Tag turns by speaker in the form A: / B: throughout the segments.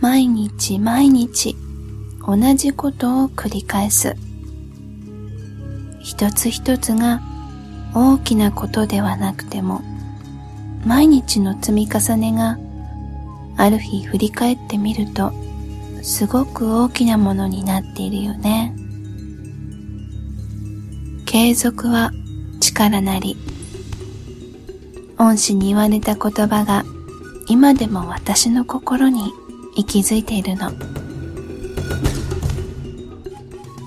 A: 毎日毎日同じことを繰り返す。一つ一つが大きなことではなくても、毎日の積み重ねがある日振り返ってみると、すごく大きなものになっているよね。継続は力なり。恩師に言われた言葉が今でも私の心に息づいているの。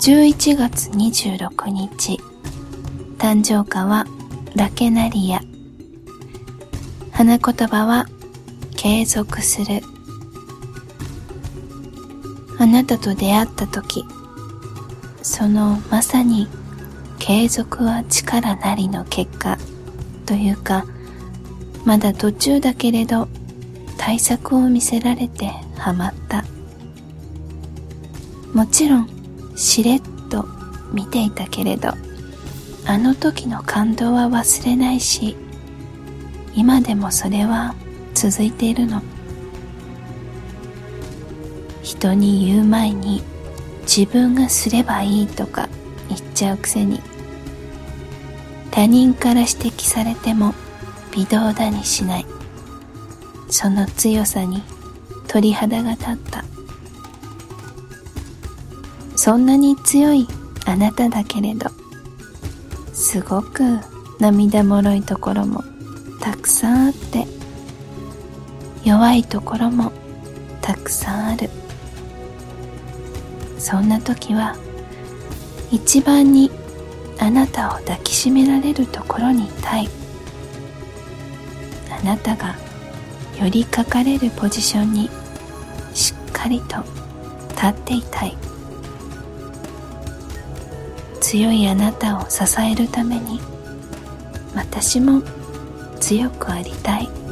A: 11月26日、誕生花はラケナリア。花言葉は継続する。あなたと出会った時、そのまさに継続は力なりの結果というか、まだ途中だけれど対策を見せられてハマった。もちろんしれっと見ていたけれど、あの時の感動は忘れないし、今でもそれは続いているの。人に言う前に自分がすればいいとか言っちゃうくせに他人から指摘されても微動だにしないその強さに鳥肌が立った。そんなに強いあなただけれどすごく涙もろいところもたくさんあって弱いところもたくさんある。そんな時は一番にあなたを抱きしめられるところにいたい。あなたが寄りかかれるポジションにかりと立っていたい。強いあなたを支えるために私も強くありたい。